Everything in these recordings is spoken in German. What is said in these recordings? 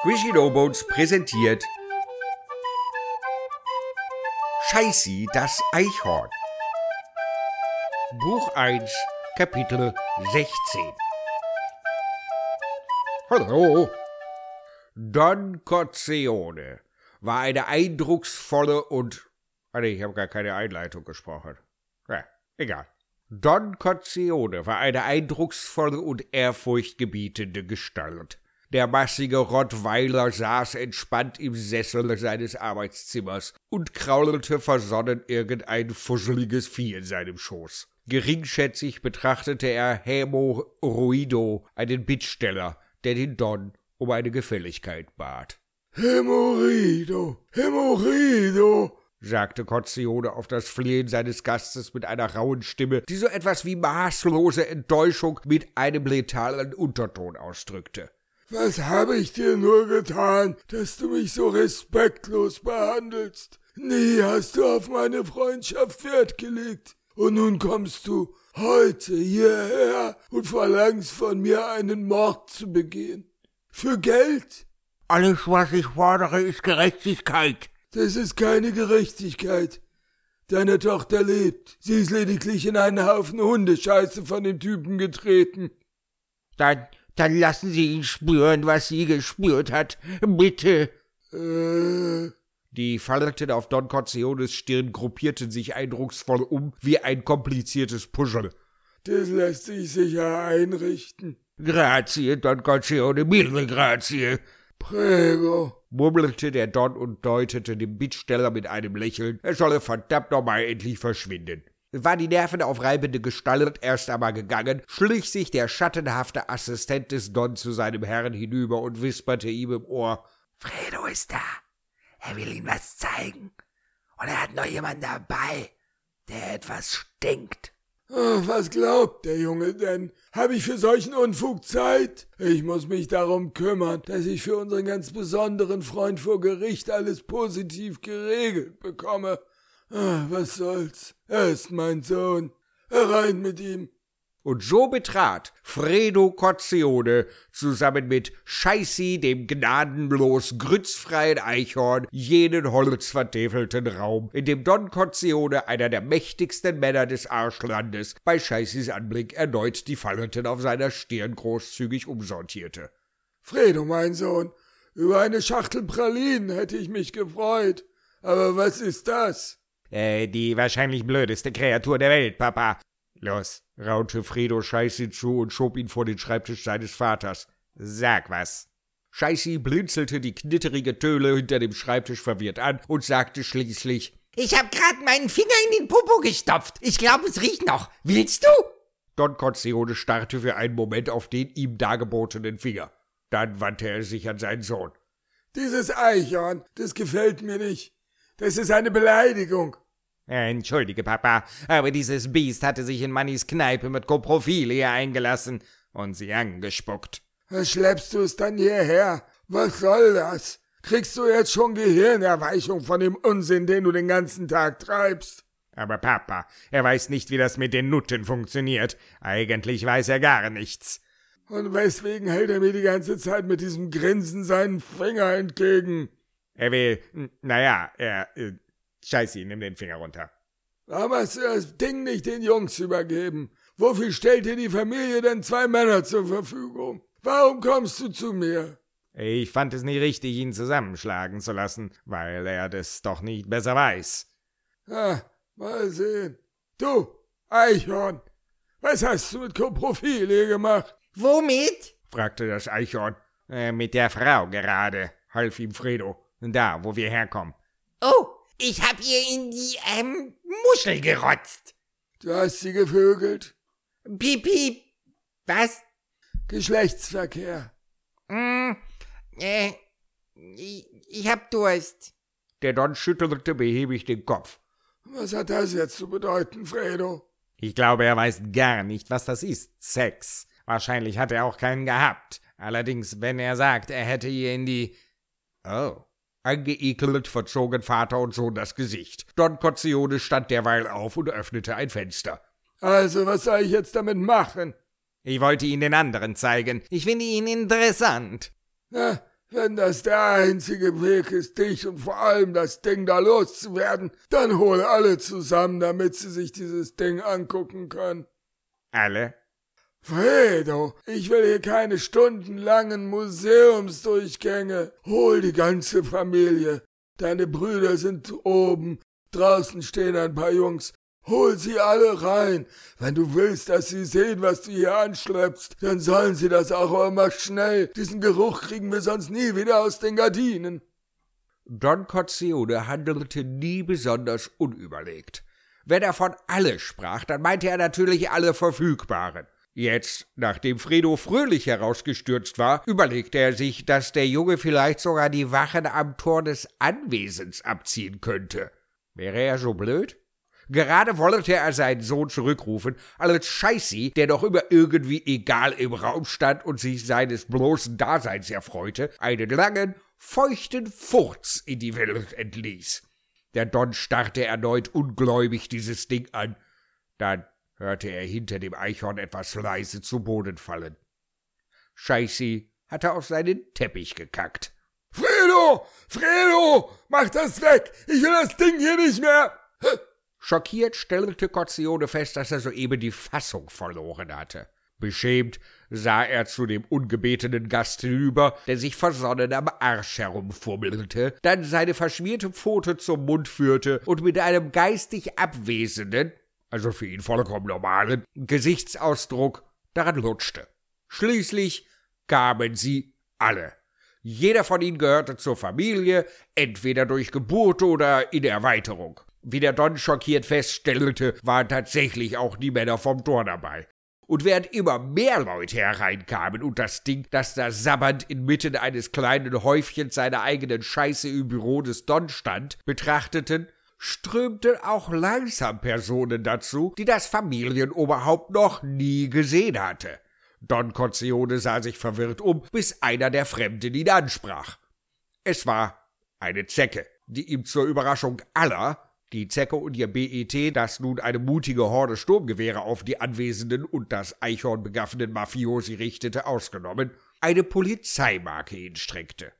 Squishy Robots präsentiert Scheißi, das Eichhorn. Buch 1, Kapitel 16. Hallo. Don Corleone war eine eindrucksvolle und. Ah, nee, ich habe gar keine Einleitung gesprochen. Ja, egal. Don Corleone war eine eindrucksvolle und ehrfurchtgebietende Gestalt. Der massige Rottweiler saß entspannt im Sessel seines Arbeitszimmers und kraulte versonnen irgendein fusseliges Vieh in seinem Schoß. Geringschätzig betrachtete er Hämorrhoido, einen Bittsteller, der den Don um eine Gefälligkeit bat. Hämorrhoido, Hämorrhoido, sagte Corleone auf das Flehen seines Gastes mit einer rauen Stimme, die so etwas wie maßlose Enttäuschung mit einem letalen Unterton ausdrückte. Was habe ich dir nur getan, dass du mich so respektlos behandelst? Nie hast du auf meine Freundschaft Wert gelegt. Und nun kommst du heute hierher und verlangst von mir einen Mord zu begehen. Für Geld? Alles, was ich fordere, ist Gerechtigkeit. Das ist keine Gerechtigkeit. Deine Tochter lebt. Sie ist lediglich in einen Haufen Hundescheiße von dem Typen getreten. Dann dann lassen Sie ihn spüren, was sie gespürt hat. Bitte. Äh. Die Falten auf Don Corleones Stirn gruppierten sich eindrucksvoll um wie ein kompliziertes Puzzle. Das lässt sich sicher einrichten. Grazie, Don Corleone, mille grazie. Prego, murmelte der Don und deutete dem Bittsteller mit einem Lächeln, er solle verdammt nochmal endlich verschwinden. War die nervenaufreibende Gestalt erst einmal gegangen, schlich sich der schattenhafte Assistent des Don zu seinem Herrn hinüber und wisperte ihm im Ohr Fredo ist da. Er will ihm was zeigen. Und er hat noch jemanden dabei, der etwas stinkt. Oh, was glaubt der Junge denn? Hab ich für solchen Unfug Zeit? Ich muss mich darum kümmern, dass ich für unseren ganz besonderen Freund vor Gericht alles positiv geregelt bekomme. Ah, was soll's? Er ist mein Sohn. Herein mit ihm. Und so betrat Fredo Corleone zusammen mit Scheißi, dem gnadenlos grützfreien Eichhorn, jenen holzvertäfelten Raum, in dem Don Corleone, einer der mächtigsten Männer des Arschlandes, bei Scheißis Anblick erneut die Falleten auf seiner Stirn großzügig umsortierte. Fredo, mein Sohn, über eine Schachtel Pralinen hätte ich mich gefreut. Aber was ist das? Äh, die wahrscheinlich blödeste Kreatur der Welt, Papa. Los, raunte Fredo Scheißi zu und schob ihn vor den Schreibtisch seines Vaters. Sag was. Scheißi blinzelte die knitterige Töle hinter dem Schreibtisch verwirrt an und sagte schließlich, ich hab grad meinen Finger in den Popo gestopft. Ich glaube, es riecht noch. Willst du? Don Corleone starrte für einen Moment auf den ihm dargebotenen Finger. Dann wandte er sich an seinen Sohn. Dieses Eichhorn, das gefällt mir nicht. Das ist eine Beleidigung. Entschuldige, Papa, aber dieses Biest hatte sich in Mannys Kneipe mit Koprophilia eingelassen und sie angespuckt. Schleppst du es dann hierher? Was soll das? Kriegst du jetzt schon Gehirnerweichung von dem Unsinn, den du den ganzen Tag treibst? Aber Papa, er weiß nicht, wie das mit den Nutten funktioniert. Eigentlich weiß er gar nichts. Und weswegen hält er mir die ganze Zeit mit diesem Grinsen seinen Finger entgegen? Er will, naja, er, äh, scheiße, nimm den Finger runter. Warum hast du das Ding nicht den Jungs übergeben? Wofür stellt dir die Familie denn zwei Männer zur Verfügung? Warum kommst du zu mir? Ich fand es nicht richtig, ihn zusammenschlagen zu lassen, weil er das doch nicht besser weiß. Ah, mal sehen. Du, Eichhorn, was hast du mit Koprophile gemacht? Womit? fragte das Eichhorn. Äh, mit der Frau gerade, half ihm Fredo. Da, wo wir herkommen. Oh, ich hab ihr in die, ähm, Muschel gerotzt. Du hast sie gevögelt? Piep, piep. Was? Geschlechtsverkehr. Mm, äh, ich, ich hab Durst. Der Don schüttelte behäbig den Kopf. Was hat das jetzt zu bedeuten, Fredo? Ich glaube, er weiß gar nicht, was das ist. Sex. Wahrscheinlich hat er auch keinen gehabt. Allerdings, wenn er sagt, er hätte ihr in die. Oh. Angeekelt verzogen Vater und Sohn das Gesicht. Don Corleone stand derweil auf und öffnete ein Fenster. Also, was soll ich jetzt damit machen? Ich wollte ihn den anderen zeigen. Ich finde ihn interessant. Na, Wenn das der einzige Weg ist, dich und vor allem das Ding da loszuwerden, dann hol alle zusammen, damit sie sich dieses Ding angucken können. Alle? Fredo, ich will hier keine stundenlangen Museumsdurchgänge. Hol die ganze Familie. Deine Brüder sind oben. Draußen stehen ein paar Jungs. Hol sie alle rein. Wenn du willst, dass sie sehen, was du hier anschleppst, dann sollen sie das auch, mach schnell. Diesen Geruch kriegen wir sonst nie wieder aus den Gardinen. Don Corzione handelte nie besonders unüberlegt. Wenn er von alle sprach, dann meinte er natürlich alle Verfügbaren. Jetzt, nachdem Fredo fröhlich herausgestürzt war, überlegte er sich, dass der Junge vielleicht sogar die Wachen am Tor des Anwesens abziehen könnte. Wäre er so blöd? Gerade wollte er seinen Sohn zurückrufen, als Scheißi, der doch immer irgendwie egal im Raum stand und sich seines bloßen Daseins erfreute, einen langen, feuchten Furz in die Welt entließ. Der Don starrte erneut ungläubig dieses Ding an. Dann hörte er hinter dem Eichhorn etwas leise zu Boden fallen. Scheißi hatte auf seinen Teppich gekackt. Fredo! Fredo! Mach das weg! Ich will das Ding hier nicht mehr! Schockiert stellte Cozzione fest, dass er soeben die Fassung verloren hatte. Beschämt sah er zu dem ungebetenen Gast hinüber, der sich versonnen am Arsch herumfummelte, dann seine verschmierte Pfote zum Mund führte und mit einem geistig abwesenden, also für ihn vollkommen normalen, Gesichtsausdruck daran lutschte. Schließlich kamen sie alle. Jeder von ihnen gehörte zur Familie, entweder durch Geburt oder in Erweiterung. Wie der Don schockiert feststellte, waren tatsächlich auch die Männer vom Tor dabei. Und während immer mehr Leute hereinkamen und das Ding, das da sabbernd inmitten eines kleinen Häufchens seiner eigenen Scheiße im Büro des Don stand, betrachteten, strömten auch langsam Personen dazu, die das Familienoberhaupt noch nie gesehen hatte. Don Corleone sah sich verwirrt um, bis einer der Fremden ihn ansprach. Es war eine Zecke, die ihm zur Überraschung aller die Zecke und ihr BET, das nun eine mutige Horde Sturmgewehre auf die Anwesenden und das Eichhorn begaffenen Mafiosi richtete, ausgenommen, eine Polizeimarke hinstreckte.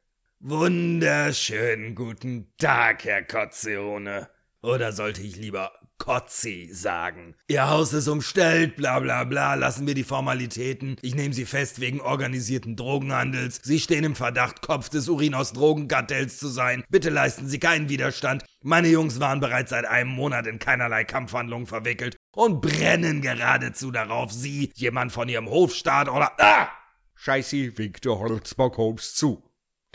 Wunderschönen guten Tag, Herr Kotzeone. Oder sollte ich lieber Kotzi sagen. Ihr Haus ist umstellt, bla bla bla, lassen wir die Formalitäten. Ich nehme Sie fest wegen organisierten Drogenhandels. Sie stehen im Verdacht, Kopf des Urin aus Drogenkartells zu sein. Bitte leisten Sie keinen Widerstand. Meine Jungs waren bereits seit einem Monat in keinerlei Kampfhandlungen verwickelt und brennen geradezu darauf, Sie, jemand von Ihrem Hofstaat oder... Ah! Scheißi winkte Holzbock Holmes zu.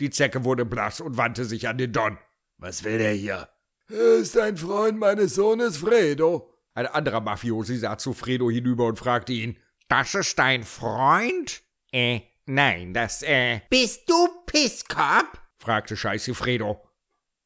Die Zecke wurde blass und wandte sich an den Don. Was will der hier? Er ist ein Freund meines Sohnes Fredo. Ein anderer Mafiosi sah zu Fredo hinüber und fragte ihn, das ist dein Freund? Äh, nein, das, äh... Bist du Pisskopf? fragte Scheiße Fredo.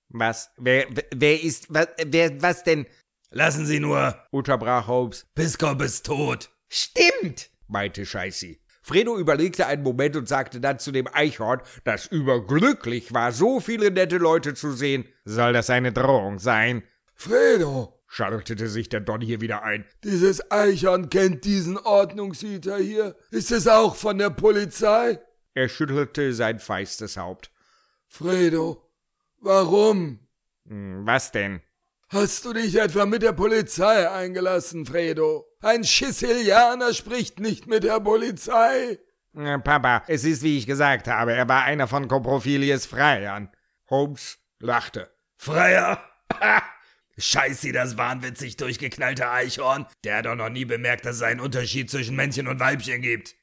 Was, wer, wer ist, was, wer, was denn? Lassen Sie nur, unterbrach Holmes. Pisskopf ist tot. Stimmt, meinte Scheiße. Fredo überlegte einen Moment und sagte dann zu dem Eichhorn, das überglücklich war, so viele nette Leute zu sehen. Soll das eine Drohung sein? Fredo, schaltete sich der Don hier wieder ein. Dieses Eichhorn kennt diesen Ordnungshüter hier. Ist es auch von der Polizei? Er schüttelte sein feistes Haupt. Fredo, warum? Hm, was denn? Hast du dich etwa mit der Polizei eingelassen, Fredo? Ein Schisilianer spricht nicht mit der Polizei. Papa, es ist wie ich gesagt habe, er war einer von Coprophilies Freiern. Holmes lachte. Freier? Scheiße, das wahnwitzig durchgeknallte Eichhorn. Der hat doch noch nie bemerkt, dass es einen Unterschied zwischen Männchen und Weibchen gibt.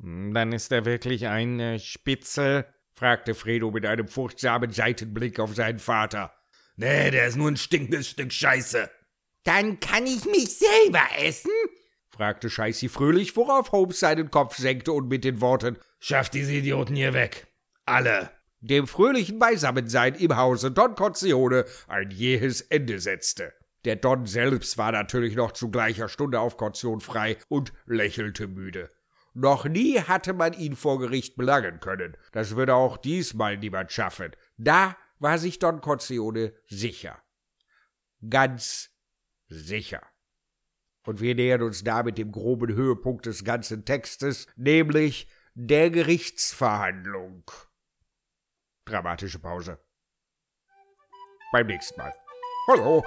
Hm, dann ist er wirklich ein äh, Spitzel? fragte Fredo mit einem furchtsamen Seitenblick auf seinen Vater. Nee, der ist nur ein stinkendes Stück Scheiße. Dann kann ich mich selber essen? fragte Scheißi fröhlich, worauf Holmes seinen Kopf senkte und mit den Worten Schafft diese Idioten hier weg. Alle. Dem fröhlichen Beisammensein im Hause Don Corleone ein jähes Ende setzte. Der Don selbst war natürlich noch zu gleicher Stunde auf Kaution frei und lächelte müde. Noch nie hatte man ihn vor Gericht belangen können. Das würde auch diesmal niemand schaffen. Da war sich Don Corleone sicher. Ganz sicher. Und wir nähern uns damit dem groben Höhepunkt des ganzen Textes, nämlich der Gerichtsverhandlung. Dramatische Pause. Beim nächsten Mal. Hallo.